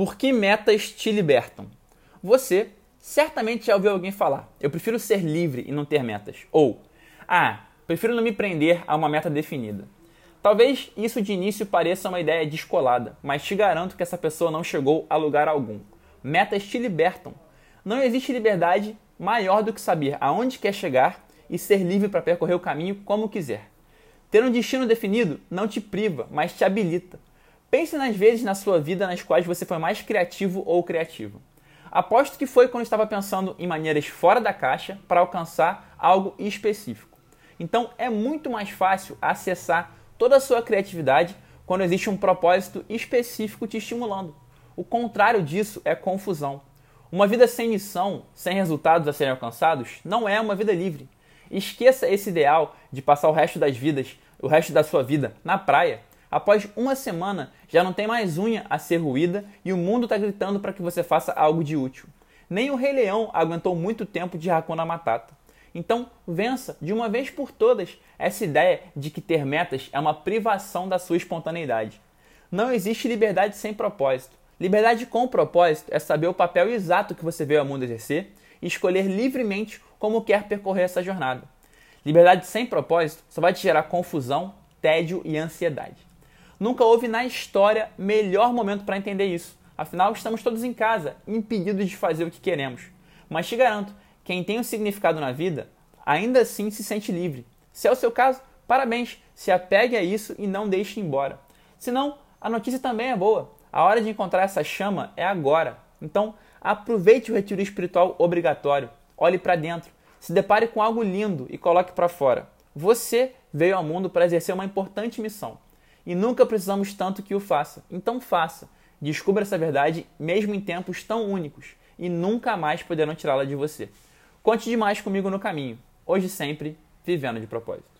Por que metas te libertam? Você certamente já ouviu alguém falar: eu prefiro ser livre e não ter metas. Ou, ah, prefiro não me prender a uma meta definida. Talvez isso de início pareça uma ideia descolada, mas te garanto que essa pessoa não chegou a lugar algum. Metas te libertam. Não existe liberdade maior do que saber aonde quer chegar e ser livre para percorrer o caminho como quiser. Ter um destino definido não te priva, mas te habilita. Pense nas vezes na sua vida nas quais você foi mais criativo ou criativa. Aposto que foi quando estava pensando em maneiras fora da caixa para alcançar algo específico. Então é muito mais fácil acessar toda a sua criatividade quando existe um propósito específico te estimulando. O contrário disso é confusão. Uma vida sem missão, sem resultados a serem alcançados, não é uma vida livre. Esqueça esse ideal de passar o resto das vidas, o resto da sua vida na praia Após uma semana, já não tem mais unha a ser ruída e o mundo está gritando para que você faça algo de útil. Nem o Rei Leão aguentou muito tempo de Hakuna Matata. Então, vença de uma vez por todas essa ideia de que ter metas é uma privação da sua espontaneidade. Não existe liberdade sem propósito. Liberdade com propósito é saber o papel exato que você veio ao mundo exercer e escolher livremente como quer percorrer essa jornada. Liberdade sem propósito só vai te gerar confusão, tédio e ansiedade. Nunca houve na história melhor momento para entender isso. Afinal, estamos todos em casa, impedidos de fazer o que queremos. Mas te garanto, quem tem um significado na vida, ainda assim se sente livre. Se é o seu caso, parabéns, se apegue a isso e não deixe embora. Se não, a notícia também é boa. A hora de encontrar essa chama é agora. Então, aproveite o retiro espiritual obrigatório. Olhe para dentro, se depare com algo lindo e coloque para fora. Você veio ao mundo para exercer uma importante missão e nunca precisamos tanto que o faça. Então faça. Descubra essa verdade mesmo em tempos tão únicos e nunca mais poderão tirá-la de você. Conte demais comigo no caminho. Hoje sempre, vivendo de propósito.